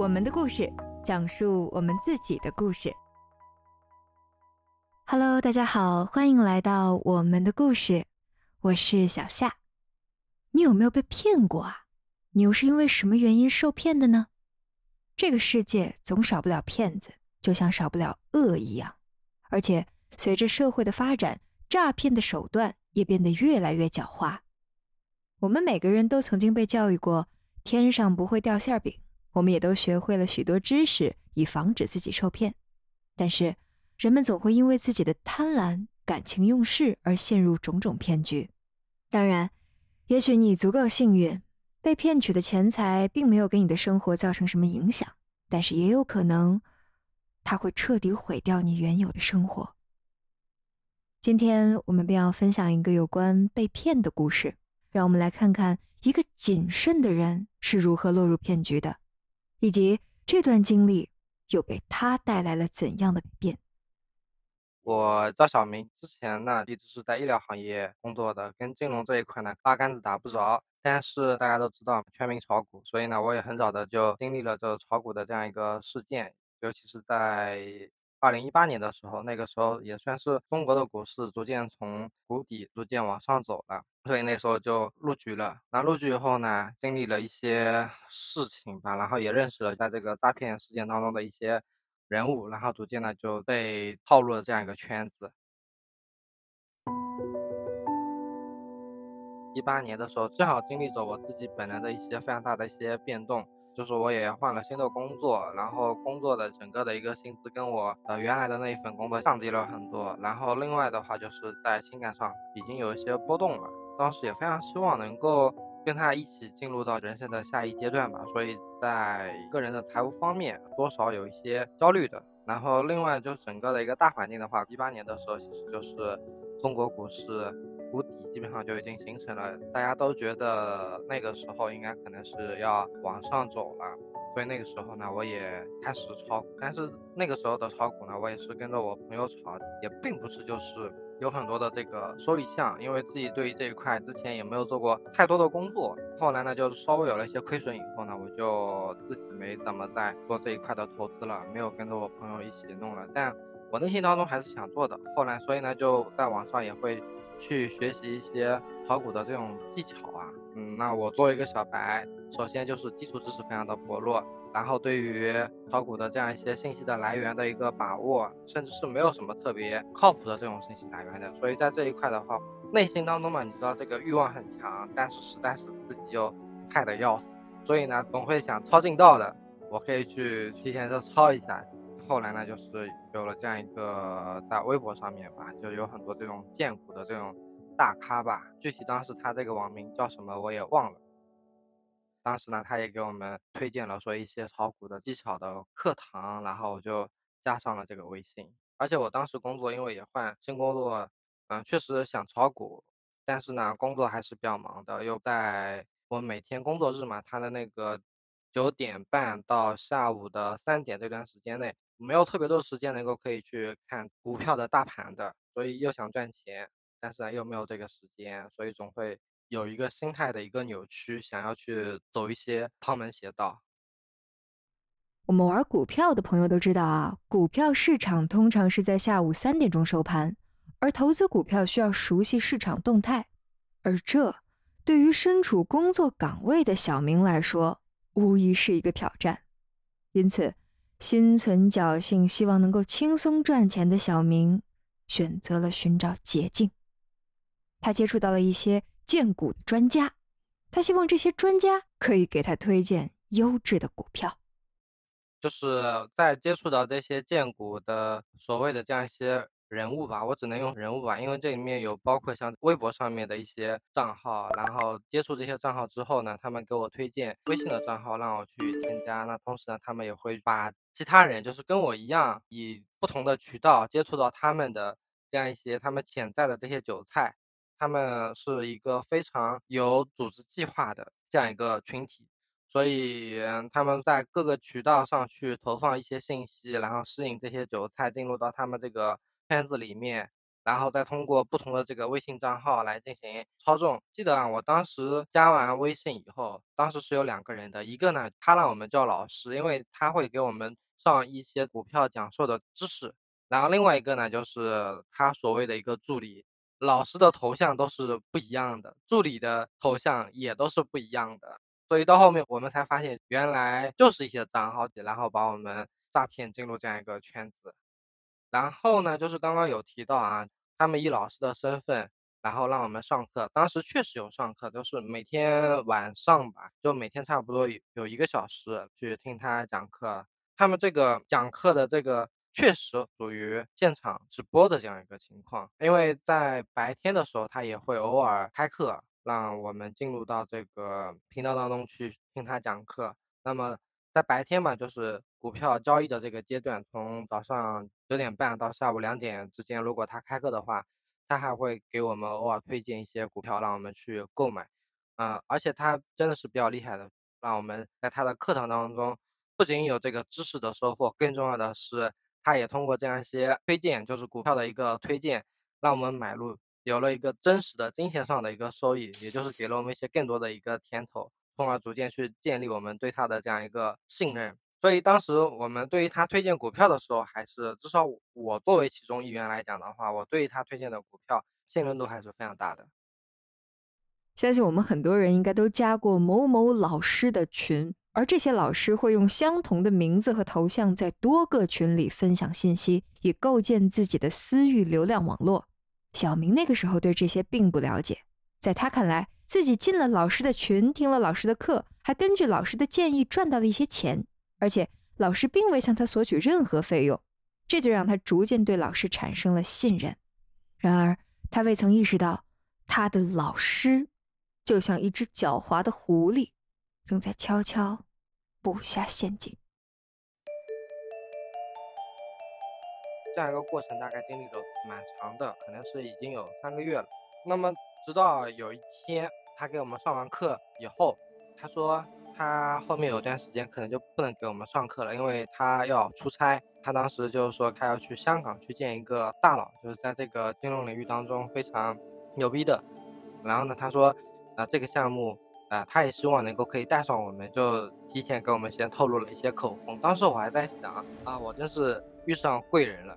我们的故事，讲述我们自己的故事。Hello，大家好，欢迎来到我们的故事，我是小夏。你有没有被骗过啊？你又是因为什么原因受骗的呢？这个世界总少不了骗子，就像少不了恶一样。而且随着社会的发展，诈骗的手段也变得越来越狡猾。我们每个人都曾经被教育过“天上不会掉馅饼”。我们也都学会了许多知识，以防止自己受骗。但是，人们总会因为自己的贪婪、感情用事而陷入种种骗局。当然，也许你足够幸运，被骗取的钱财并没有给你的生活造成什么影响，但是也有可能，它会彻底毁掉你原有的生活。今天我们便要分享一个有关被骗的故事，让我们来看看一个谨慎的人是如何落入骗局的。以及这段经历又给他带来了怎样的改变？我叫小明，之前呢一直是在医疗行业工作的，跟金融这一块呢八竿子打不着。但是大家都知道全民炒股，所以呢我也很早的就经历了这炒股的这样一个事件，尤其是在。二零一八年的时候，那个时候也算是中国的股市逐渐从谷底逐渐往上走了，所以那时候就入局了。那入局以后呢，经历了一些事情吧，然后也认识了在这个诈骗事件当中的一些人物，然后逐渐呢就被套入了这样一个圈子。一八年的时候，正好经历着我自己本人的一些非常大的一些变动。就是我也换了新的工作，然后工作的整个的一个薪资跟我呃原来的那一份工作降低了很多，然后另外的话就是在情感上已经有一些波动了，当时也非常希望能够跟他一起进入到人生的下一阶段吧，所以在个人的财务方面多少有一些焦虑的，然后另外就整个的一个大环境的话，一八年的时候其实就是中国股市。谷底基本上就已经形成了，大家都觉得那个时候应该可能是要往上走了，所以那个时候呢，我也开始炒股。但是那个时候的炒股呢，我也是跟着我朋友炒，也并不是就是有很多的这个收益项，因为自己对于这一块之前也没有做过太多的工作。后来呢，就稍微有了一些亏损以后呢，我就自己没怎么在做这一块的投资了，没有跟着我朋友一起弄了。但我内心当中还是想做的。后来，所以呢，就在网上也会。去学习一些炒股的这种技巧啊，嗯，那我作为一个小白，首先就是基础知识非常的薄弱，然后对于炒股的这样一些信息的来源的一个把握，甚至是没有什么特别靠谱的这种信息来源的，所以在这一块的话，内心当中嘛，你知道这个欲望很强，但是实在是自己又菜的要死，所以呢，总会想抄近道的，我可以去提前的抄一下。后来呢，就是有了这样一个在微博上面吧，就有很多这种荐股的这种大咖吧。具体当时他这个网名叫什么我也忘了。当时呢，他也给我们推荐了说一些炒股的技巧的课堂，然后我就加上了这个微信。而且我当时工作，因为也换新工作，嗯，确实想炒股，但是呢，工作还是比较忙的，又在我每天工作日嘛，他的那个九点半到下午的三点这段时间内。没有特别多时间能够可以去看股票的大盘的，所以又想赚钱，但是呢又没有这个时间，所以总会有一个心态的一个扭曲，想要去走一些旁门邪道。我们玩股票的朋友都知道啊，股票市场通常是在下午三点钟收盘，而投资股票需要熟悉市场动态，而这对于身处工作岗位的小明来说，无疑是一个挑战，因此。心存侥幸，希望能够轻松赚钱的小明，选择了寻找捷径。他接触到了一些荐股的专家，他希望这些专家可以给他推荐优质的股票。就是在接触到这些荐股的所谓的这样一些。人物吧，我只能用人物吧，因为这里面有包括像微博上面的一些账号，然后接触这些账号之后呢，他们给我推荐微信的账号让我去添加。那同时呢，他们也会把其他人，就是跟我一样以不同的渠道接触到他们的这样一些他们潜在的这些韭菜，他们是一个非常有组织计划的这样一个群体，所以他们在各个渠道上去投放一些信息，然后吸引这些韭菜进入到他们这个。圈子里面，然后再通过不同的这个微信账号来进行操纵。记得啊，我当时加完微信以后，当时是有两个人的，一个呢，他让我们叫老师，因为他会给我们上一些股票讲授的知识，然后另外一个呢，就是他所谓的一个助理。老师的头像都是不一样的，助理的头像也都是不一样的，所以到后面我们才发现，原来就是一些账号，然后把我们诈骗进入这样一个圈子。然后呢，就是刚刚有提到啊，他们以老师的身份，然后让我们上课。当时确实有上课，就是每天晚上吧，就每天差不多有一个小时去听他讲课。他们这个讲课的这个确实属于现场直播的这样一个情况，因为在白天的时候，他也会偶尔开课，让我们进入到这个频道当中去听他讲课。那么在白天嘛，就是股票交易的这个阶段，从早上九点半到下午两点之间，如果他开课的话，他还会给我们偶尔推荐一些股票，让我们去购买。啊，而且他真的是比较厉害的，让我们在他的课堂当中，不仅有这个知识的收获，更重要的是，他也通过这样一些推荐，就是股票的一个推荐，让我们买入，有了一个真实的金钱上的一个收益，也就是给了我们一些更多的一个甜头。从而逐渐去建立我们对他的这样一个信任，所以当时我们对于他推荐股票的时候，还是至少我作为其中一员来讲的话，我对于他推荐的股票信任度还是非常大的。相信我们很多人应该都加过某某老师的群，而这些老师会用相同的名字和头像在多个群里分享信息，以构建自己的私域流量网络。小明那个时候对这些并不了解，在他看来。自己进了老师的群，听了老师的课，还根据老师的建议赚到了一些钱，而且老师并未向他索取任何费用，这就让他逐渐对老师产生了信任。然而，他未曾意识到，他的老师就像一只狡猾的狐狸，正在悄悄布下陷阱。这样一个过程大概经历了蛮长的，可能是已经有三个月了。那么，直到有一天。他给我们上完课以后，他说他后面有段时间可能就不能给我们上课了，因为他要出差。他当时就是说他要去香港去见一个大佬，就是在这个金融领域当中非常牛逼的。然后呢，他说啊这个项目啊，他也希望能够可以带上我们，就提前给我们先透露了一些口风。当时我还在想啊，我真是遇上贵人了。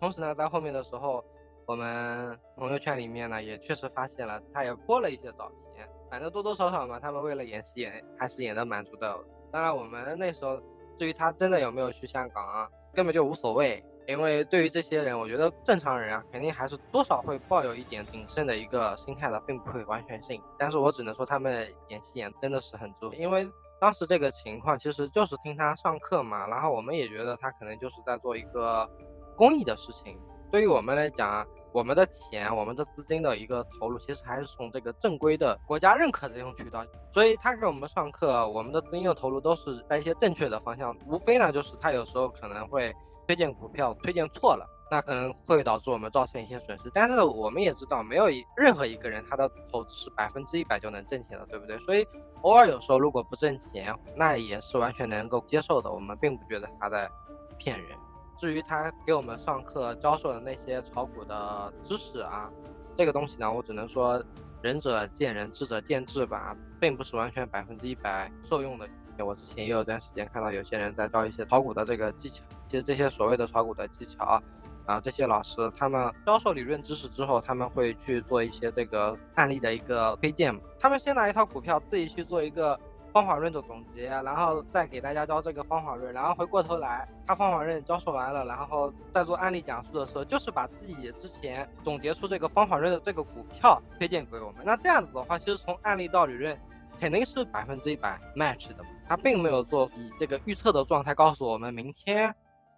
同时呢，在后面的时候，我们朋友圈里面呢也确实发现了，他也播了一些照片。反正多多少少嘛，他们为了演戏演还是演的蛮足的。当然，我们那时候至于他真的有没有去香港啊，根本就无所谓。因为对于这些人，我觉得正常人啊，肯定还是多少会抱有一点谨慎的一个心态的，并不会完全信。但是我只能说他们演戏演真的是很足，因为当时这个情况其实就是听他上课嘛，然后我们也觉得他可能就是在做一个公益的事情。对于我们来讲。我们的钱，我们的资金的一个投入，其实还是从这个正规的国家认可的这种渠道。所以他给我们上课，我们的资金的投入都是在一些正确的方向。无非呢，就是他有时候可能会推荐股票推荐错了，那可能会导致我们造成一些损失。但是我们也知道，没有一任何一个人他的投资是百分之一百就能挣钱的，对不对？所以偶尔有时候如果不挣钱，那也是完全能够接受的。我们并不觉得他在骗人。至于他给我们上课教授的那些炒股的知识啊，这个东西呢，我只能说仁者见仁，智者见智吧，并不是完全百分之一百受用的。我之前也有段时间看到有些人在教一些炒股的这个技巧，其实这些所谓的炒股的技巧啊，这些老师他们教授理论知识之后，他们会去做一些这个案例的一个推荐，他们先拿一套股票自己去做一个。方法论的总结，然后再给大家教这个方法论，然后回过头来，他方法论教授完了，然后再做案例讲述的时候，就是把自己之前总结出这个方法论的这个股票推荐给我们。那这样子的话，其实从案例到理论，肯定是百分之一百 match 的。他并没有做以这个预测的状态告诉我们，明天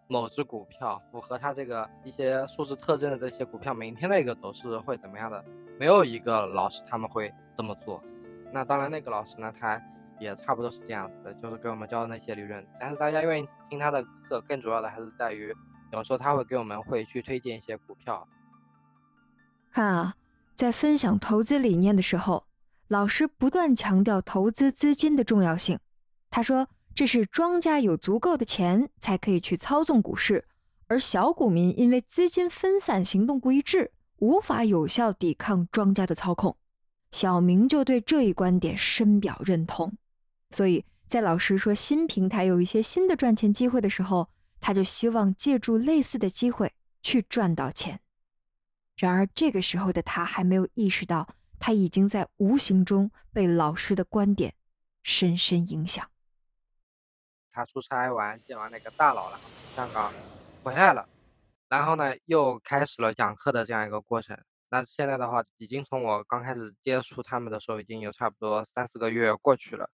某只股票符合他这个一些数字特征的这些股票，明天的一个走势会怎么样的？没有一个老师他们会这么做。那当然，那个老师呢，他。也差不多是这样子，就是给我们教的那些理论。但是大家愿意听他的课，更主要的还是在于，有时候他会给我们会去推荐一些股票。看啊，在分享投资理念的时候，老师不断强调投资资金的重要性。他说，这是庄家有足够的钱才可以去操纵股市，而小股民因为资金分散、行动不一致，无法有效抵抗庄家的操控。小明就对这一观点深表认同，所以在老师说新平台有一些新的赚钱机会的时候，他就希望借助类似的机会去赚到钱。然而这个时候的他还没有意识到，他已经在无形中被老师的观点深深影响。他出差完见完那个大佬了，香港。回来了，然后呢，又开始了讲课的这样一个过程。那现在的话，已经从我刚开始接触他们的时候，已经有差不多三四个月过去了。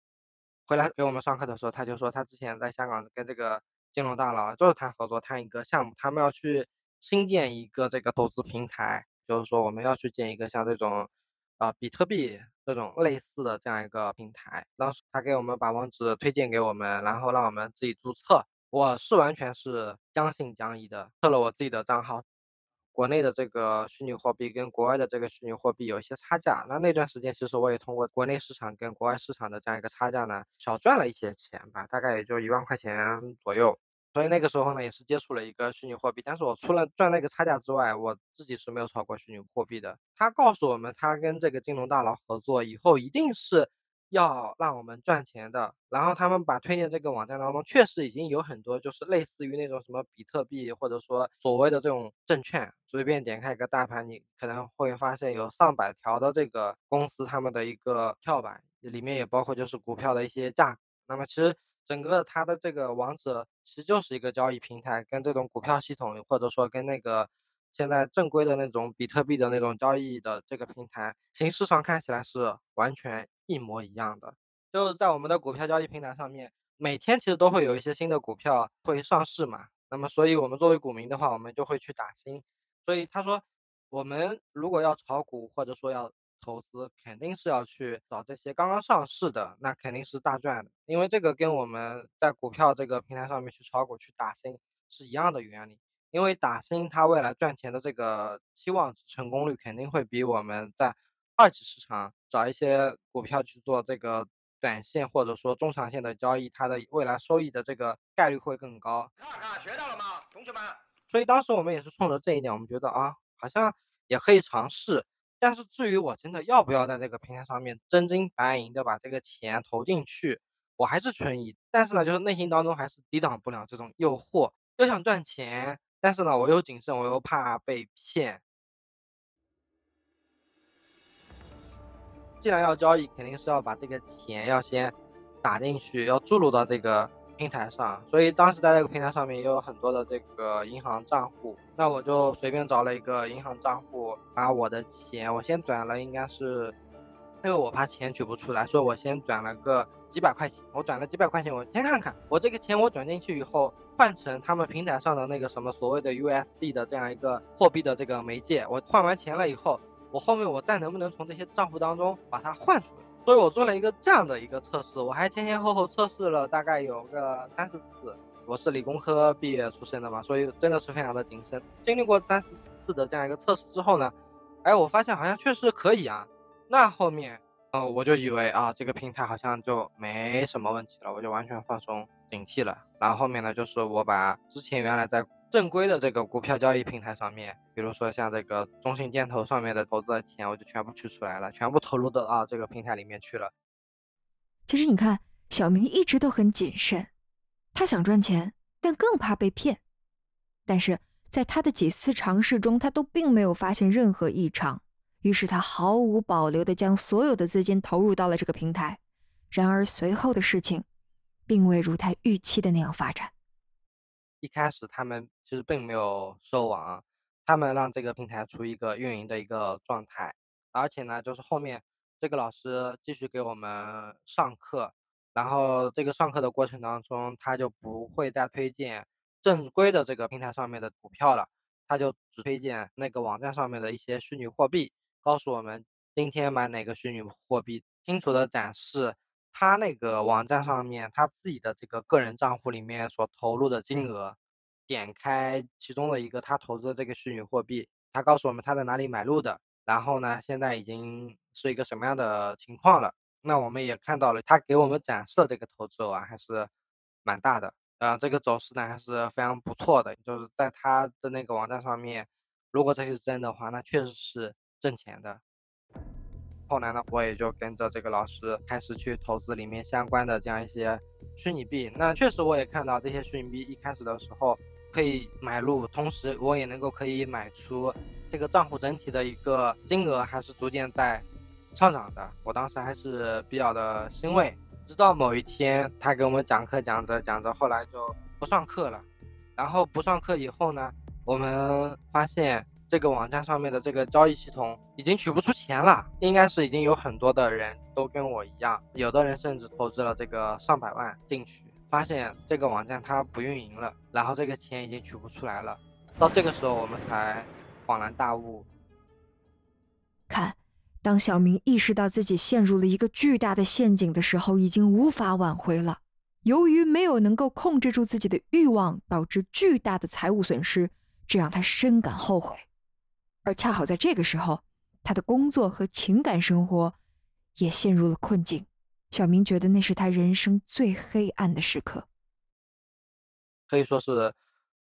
回来给我们上课的时候，他就说他之前在香港跟这个金融大佬就是谈合作，谈一个项目，他们要去新建一个这个投资平台，就是说我们要去建一个像这种啊比特币这种类似的这样一个平台。当时他给我们把网址推荐给我们，然后让我们自己注册。我是完全是将信将疑的，测了我自己的账号，国内的这个虚拟货币跟国外的这个虚拟货币有一些差价。那那段时间其实我也通过国内市场跟国外市场的这样一个差价呢，小赚了一些钱吧，大概也就一万块钱左右。所以那个时候呢，也是接触了一个虚拟货币，但是我除了赚那个差价之外，我自己是没有炒过虚拟货币的。他告诉我们，他跟这个金融大佬合作以后，一定是。要让我们赚钱的，然后他们把推荐这个网站当中，确实已经有很多就是类似于那种什么比特币，或者说所谓的这种证券，随便点开一个大盘，你可能会发现有上百条的这个公司他们的一个跳板，里面也包括就是股票的一些价。那么其实整个它的这个网址其实就是一个交易平台，跟这种股票系统，或者说跟那个现在正规的那种比特币的那种交易的这个平台，形式上看起来是完全。一模一样的，就是在我们的股票交易平台上面，每天其实都会有一些新的股票会上市嘛。那么，所以我们作为股民的话，我们就会去打新。所以他说，我们如果要炒股或者说要投资，肯定是要去找这些刚刚上市的，那肯定是大赚的。因为这个跟我们在股票这个平台上面去炒股去打新是一样的原理。因为打新它未来赚钱的这个期望成功率肯定会比我们在。二级市场找一些股票去做这个短线或者说中长线的交易，它的未来收益的这个概率会更高。看看学到了吗，同学们？所以当时我们也是冲着这一点，我们觉得啊，好像也可以尝试。但是至于我真的要不要在这个平台上面真金白银的把这个钱投进去，我还是存疑。但是呢，就是内心当中还是抵挡不了这种诱惑，又想赚钱，但是呢，我又谨慎，我又怕被骗。既然要交易，肯定是要把这个钱要先打进去，要注入到这个平台上。所以当时在这个平台上面也有很多的这个银行账户，那我就随便找了一个银行账户，把我的钱我先转了，应该是因为我怕钱取不出来，所以我先转了个几百块钱。我转了几百块钱，我先看看我这个钱我转进去以后，换成他们平台上的那个什么所谓的 USD 的这样一个货币的这个媒介，我换完钱了以后。我后面我再能不能从这些账户当中把它换出来？所以我做了一个这样的一个测试，我还前前后后测试了大概有个三四次。我是理工科毕业出身的嘛，所以真的是非常的谨慎。经历过三四次的这样一个测试之后呢，哎，我发现好像确实可以啊。那后面，呃，我就以为啊，这个平台好像就没什么问题了，我就完全放松警惕了。然后后面呢，就是我把之前原来在正规的这个股票交易平台上面，比如说像这个中信建投上面的投资的钱，我就全部取出来了，全部投入到啊这个平台里面去了。其实你看，小明一直都很谨慎，他想赚钱，但更怕被骗。但是在他的几次尝试中，他都并没有发现任何异常，于是他毫无保留地将所有的资金投入到了这个平台。然而随后的事情，并未如他预期的那样发展。一开始他们其实并没有收网，他们让这个平台处于一个运营的一个状态，而且呢，就是后面这个老师继续给我们上课，然后这个上课的过程当中，他就不会再推荐正规的这个平台上面的股票了，他就只推荐那个网站上面的一些虚拟货币，告诉我们今天买哪个虚拟货币，清楚的展示。他那个网站上面，他自己的这个个人账户里面所投入的金额，点开其中的一个他投资的这个虚拟货币，他告诉我们他在哪里买入的，然后呢，现在已经是一个什么样的情况了？那我们也看到了，他给我们展示的这个投资额啊，还是蛮大的。呃，这个走势呢还是非常不错的，就是在他的那个网站上面，如果这是真的话，那确实是挣钱的。后来呢，我也就跟着这个老师开始去投资里面相关的这样一些虚拟币。那确实我也看到这些虚拟币一开始的时候可以买入，同时我也能够可以买出，这个账户整体的一个金额还是逐渐在上涨的。我当时还是比较的欣慰。直到某一天，他给我们讲课讲着讲着，后来就不上课了。然后不上课以后呢，我们发现。这个网站上面的这个交易系统已经取不出钱了，应该是已经有很多的人都跟我一样，有的人甚至投资了这个上百万进去，发现这个网站它不运营了，然后这个钱已经取不出来了。到这个时候我们才恍然大悟。看，当小明意识到自己陷入了一个巨大的陷阱的时候，已经无法挽回了。由于没有能够控制住自己的欲望，导致巨大的财务损失，这让他深感后悔。而恰好在这个时候，他的工作和情感生活也陷入了困境。小明觉得那是他人生最黑暗的时刻，可以说是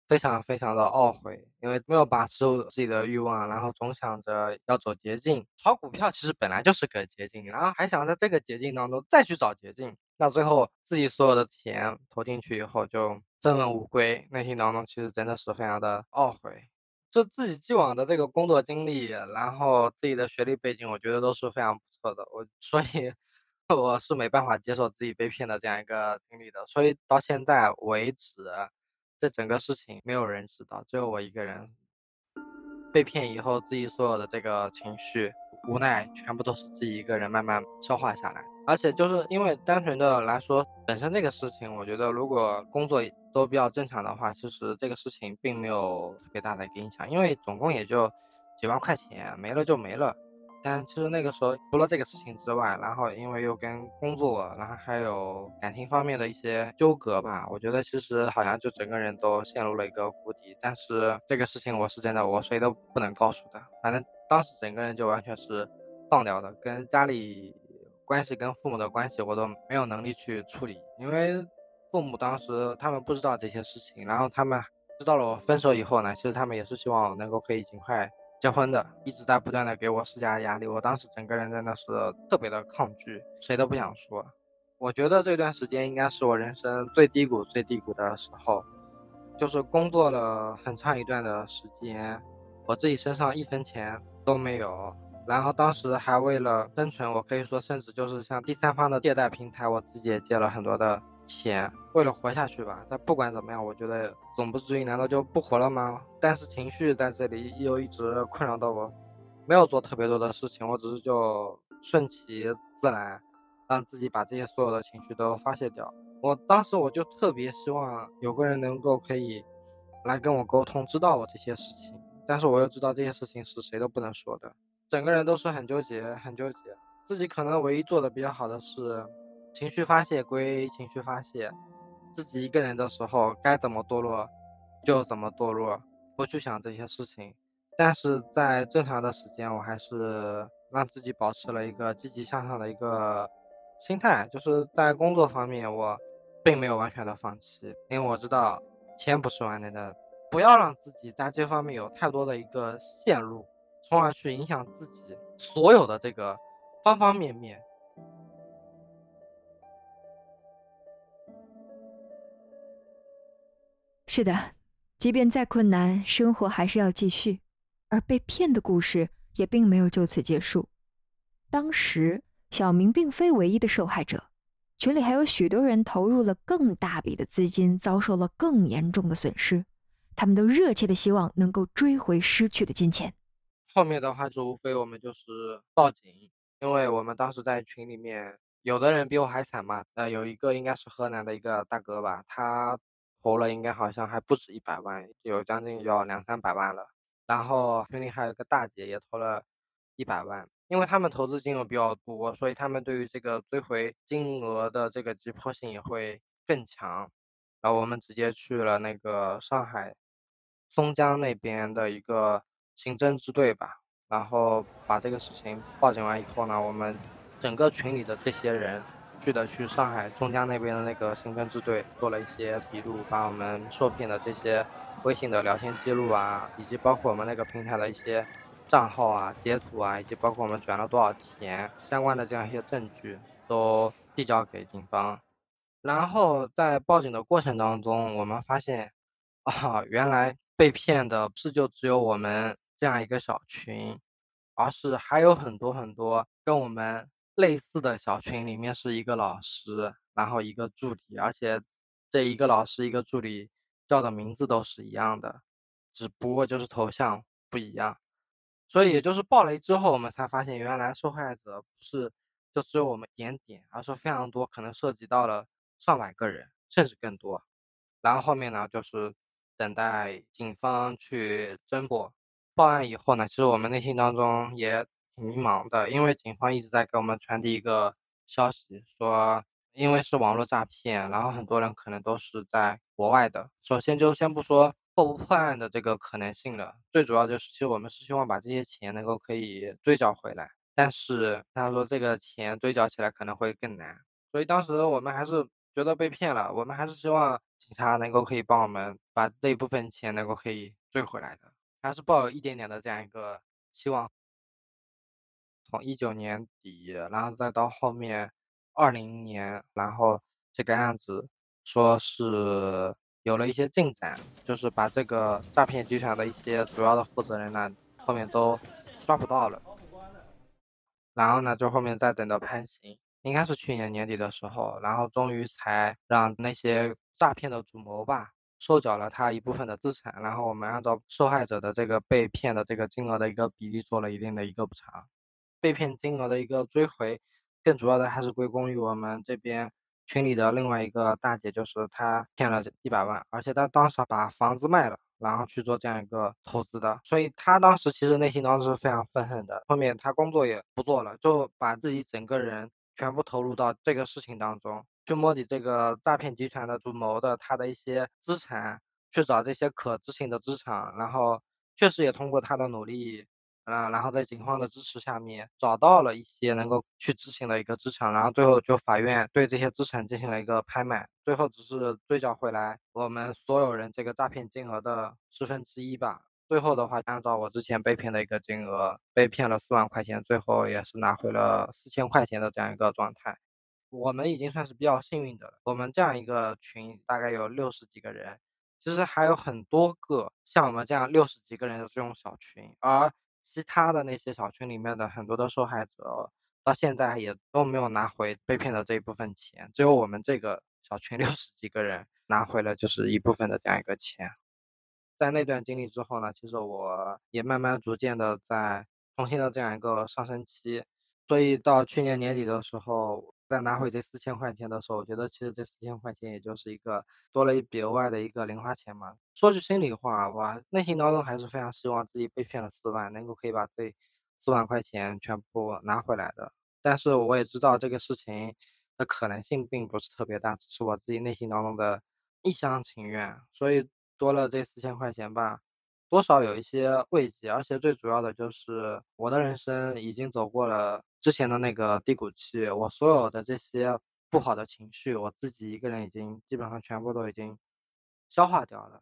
非常非常的懊悔，因为没有把持住自己的欲望，然后总想着要走捷径。炒股票其实本来就是个捷径，然后还想在这个捷径当中再去找捷径，那最后自己所有的钱投进去以后就分文无归，内心当中其实真的是非常的懊悔。就自己既往的这个工作经历，然后自己的学历背景，我觉得都是非常不错的。我所以 我是没办法接受自己被骗的这样一个经历的。所以到现在为止，这整个事情没有人知道，只有我一个人。被骗以后，自己所有的这个情绪、无奈，全部都是自己一个人慢慢消化下来。而且就是因为单纯的来说，本身这个事情，我觉得如果工作都比较正常的话，其实这个事情并没有特别大的一个影响，因为总共也就几万块钱，没了就没了。但其实那个时候除了这个事情之外，然后因为又跟工作，然后还有感情方面的一些纠葛吧，我觉得其实好像就整个人都陷入了一个谷底。但是这个事情我是真的，我谁都不能告诉的。反正当时整个人就完全是放掉的，跟家里。关系跟父母的关系我都没有能力去处理，因为父母当时他们不知道这些事情，然后他们知道了我分手以后呢，其实他们也是希望能够可以尽快结婚的，一直在不断的给我施加压力。我当时整个人真的是特别的抗拒，谁都不想说。我觉得这段时间应该是我人生最低谷、最低谷的时候，就是工作了很长一段的时间，我自己身上一分钱都没有。然后当时还为了生存，我可以说甚至就是像第三方的借贷平台，我自己也借了很多的钱，为了活下去吧。但不管怎么样，我觉得总不至于难道就不活了吗？但是情绪在这里又一直困扰到我，没有做特别多的事情，我只是就顺其自然，让自己把这些所有的情绪都发泄掉。我当时我就特别希望有个人能够可以来跟我沟通，知道我这些事情，但是我又知道这些事情是谁都不能说的。整个人都是很纠结，很纠结。自己可能唯一做的比较好的是，情绪发泄归情绪发泄，自己一个人的时候该怎么堕落就怎么堕落，不去想这些事情。但是在正常的时间，我还是让自己保持了一个积极向上的一个心态，就是在工作方面，我并没有完全的放弃，因为我知道钱不是万能的，不要让自己在这方面有太多的一个陷入。从而去影响自己所有的这个方方面面。是的，即便再困难，生活还是要继续。而被骗的故事也并没有就此结束。当时，小明并非唯一的受害者，群里还有许多人投入了更大笔的资金，遭受了更严重的损失。他们都热切的希望能够追回失去的金钱。后面的话就无非我们就是报警，因为我们当时在群里面，有的人比我还惨嘛。呃，有一个应该是河南的一个大哥吧，他投了应该好像还不止一百万，有将近要两三百万了。然后群里还有个大姐也投了一百万，因为他们投资金额比较多，所以他们对于这个追回金额的这个急迫性也会更强。然后我们直接去了那个上海松江那边的一个。刑侦支队吧，然后把这个事情报警完以后呢，我们整个群里的这些人去的去上海中江那边的那个刑侦支队做了一些笔录，把我们受骗的这些微信的聊天记录啊，以及包括我们那个平台的一些账号啊、截图啊，以及包括我们转了多少钱相关的这样一些证据，都递交给警方。然后在报警的过程当中，我们发现，啊，原来被骗的不是就只有我们这样一个小群，而是还有很多很多跟我们。类似的小群里面是一个老师，然后一个助理，而且这一个老师一个助理叫的名字都是一样的，只不过就是头像不一样。所以也就是爆雷之后，我们才发现原来受害者不是就只有我们点点，而是非常多，可能涉及到了上百个人，甚至更多。然后后面呢，就是等待警方去侦破。报案以后呢，其实我们内心当中也挺。迷茫的，因为警方一直在给我们传递一个消息，说因为是网络诈骗，然后很多人可能都是在国外的。首先就先不说破不破案的这个可能性了，最主要就是其实我们是希望把这些钱能够可以追缴回来，但是他说这个钱追缴起来可能会更难，所以当时我们还是觉得被骗了，我们还是希望警察能够可以帮我们把这一部分钱能够可以追回来的，还是抱有一点点的这样一个期望。从一九年底，然后再到后面二零年，然后这个案子说是有了一些进展，就是把这个诈骗集团的一些主要的负责人呢，后面都抓捕到了。然后呢，就后面再等到判刑，应该是去年年底的时候，然后终于才让那些诈骗的主谋吧收缴了他一部分的资产，然后我们按照受害者的这个被骗的这个金额的一个比例做了一定的一个补偿。被骗金额的一个追回，更主要的还是归功于我们这边群里的另外一个大姐，就是她骗了一百万，而且她当时把房子卖了，然后去做这样一个投资的，所以她当时其实内心当中是非常愤恨的。后面她工作也不做了，就把自己整个人全部投入到这个事情当中，去摸底这个诈骗集团的主谋的他的一些资产，去找这些可执行的资产，然后确实也通过他的努力。啊，然后在警方的支持下面找到了一些能够去执行的一个资产，然后最后就法院对这些资产进行了一个拍卖，最后只是追缴回来我们所有人这个诈骗金额的十分之一吧。最后的话，按照我之前被骗的一个金额，被骗了四万块钱，最后也是拿回了四千块钱的这样一个状态。我们已经算是比较幸运的了。我们这样一个群大概有六十几个人，其实还有很多个像我们这样六十几个人的这种小群，而。其他的那些小群里面的很多的受害者，到现在也都没有拿回被骗的这一部分钱，只有我们这个小群六十几个人拿回了就是一部分的这样一个钱。在那段经历之后呢，其实我也慢慢逐渐的在重新的这样一个上升期，所以到去年年底的时候。再拿回这四千块钱的时候，我觉得其实这四千块钱也就是一个多了一笔额外的一个零花钱嘛。说句心里话，我内心当中还是非常希望自己被骗了四万，能够可以把这四万块钱全部拿回来的。但是我也知道这个事情的可能性并不是特别大，只是我自己内心当中的一厢情愿。所以多了这四千块钱吧。多少有一些慰藉，而且最主要的就是我的人生已经走过了之前的那个低谷期，我所有的这些不好的情绪，我自己一个人已经基本上全部都已经消化掉了。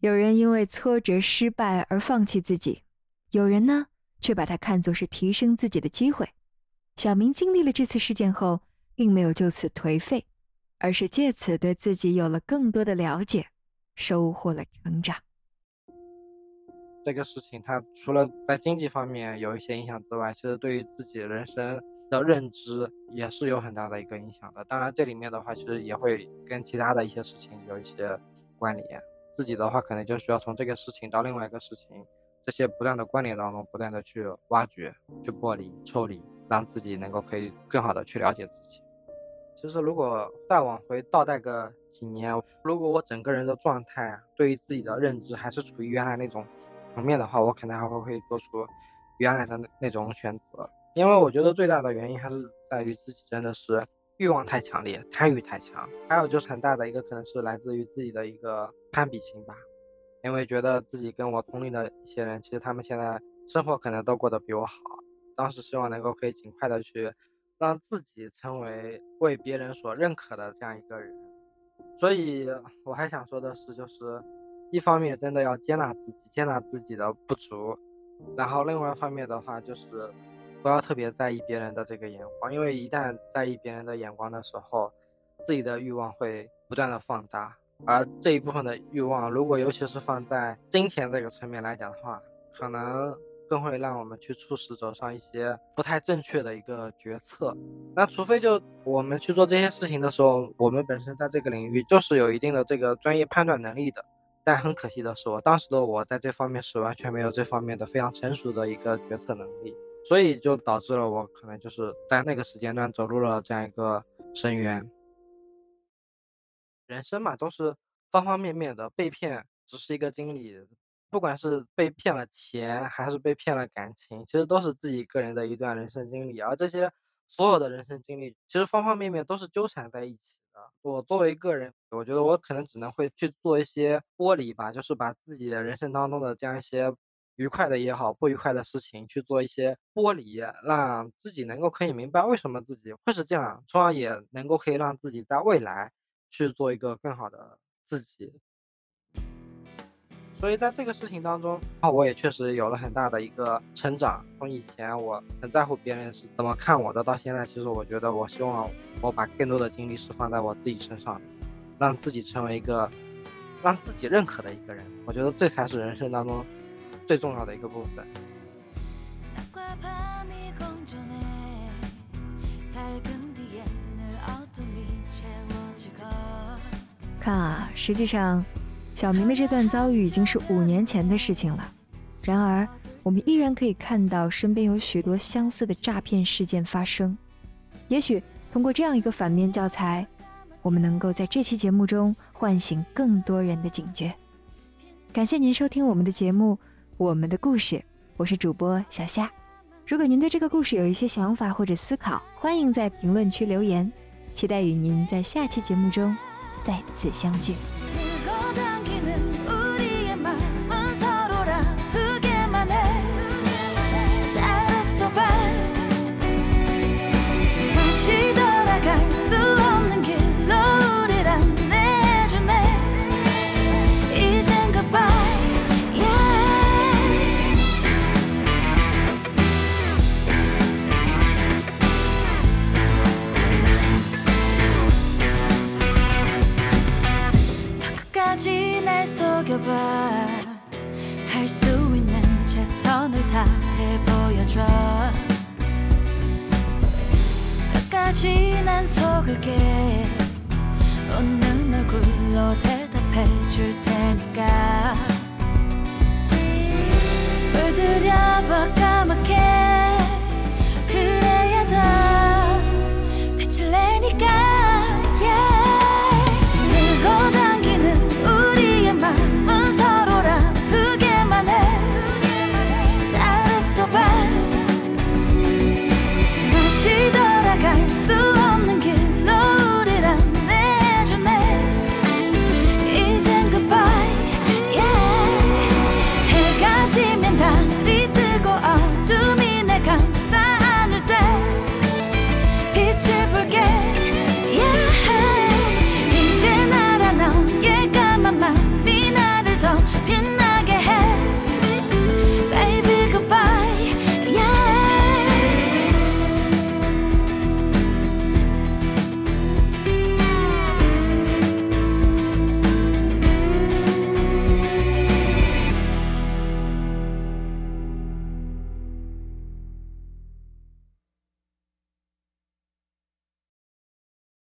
有人因为挫折失败而放弃自己，有人呢却把它看作是提升自己的机会。小明经历了这次事件后，并没有就此颓废，而是借此对自己有了更多的了解，收获了成长。这个事情，它除了在经济方面有一些影响之外，其实对于自己人生的认知也是有很大的一个影响的。当然，这里面的话，其实也会跟其他的一些事情有一些关联。自己的话，可能就需要从这个事情到另外一个事情，这些不断的关联当中，不断的去挖掘、去剥离、抽离，让自己能够可以更好的去了解自己。其实，如果再往回倒带个几年，如果我整个人的状态对于自己的认知还是处于原来那种。层面的话，我可能还会会做出原来的那那种选择，因为我觉得最大的原因还是在于自己真的是欲望太强烈，贪欲太强，还有就是很大的一个可能是来自于自己的一个攀比心吧，因为觉得自己跟我同龄的一些人，其实他们现在生活可能都过得比我好，当时希望能够可以尽快的去让自己成为为别人所认可的这样一个人。所以我还想说的是，就是一方面真的要接纳自己，接纳自己的不足，然后另外一方面的话，就是不要特别在意别人的这个眼光，因为一旦在意别人的眼光的时候，自己的欲望会不断的放大，而这一部分的欲望，如果尤其是放在金钱这个层面来讲的话，可能。更会让我们去促使走上一些不太正确的一个决策。那除非就我们去做这些事情的时候，我们本身在这个领域就是有一定的这个专业判断能力的。但很可惜的是，我当时的我在这方面是完全没有这方面的非常成熟的一个决策能力，所以就导致了我可能就是在那个时间段走入了这样一个深渊。人生嘛，都是方方面面的，被骗只是一个经历。不管是被骗了钱，还是被骗了感情，其实都是自己个人的一段人生经历。而这些所有的人生经历，其实方方面面都是纠缠在一起的。我作为个人，我觉得我可能只能会去做一些剥离吧，就是把自己的人生当中的这样一些愉快的也好，不愉快的事情去做一些剥离，让自己能够可以明白为什么自己会是这样，从而也能够可以让自己在未来去做一个更好的自己。所以在这个事情当中，那我也确实有了很大的一个成长。从以前我很在乎别人是怎么看我的，到现在，其实我觉得，我希望我把更多的精力是放在我自己身上，让自己成为一个让自己认可的一个人。我觉得这才是人生当中最重要的一个部分。看啊，实际上。小明的这段遭遇已经是五年前的事情了，然而我们依然可以看到身边有许多相似的诈骗事件发生。也许通过这样一个反面教材，我们能够在这期节目中唤醒更多人的警觉。感谢您收听我们的节目《我们的故事》，我是主播小夏。如果您对这个故事有一些想法或者思考，欢迎在评论区留言。期待与您在下期节目中再次相聚。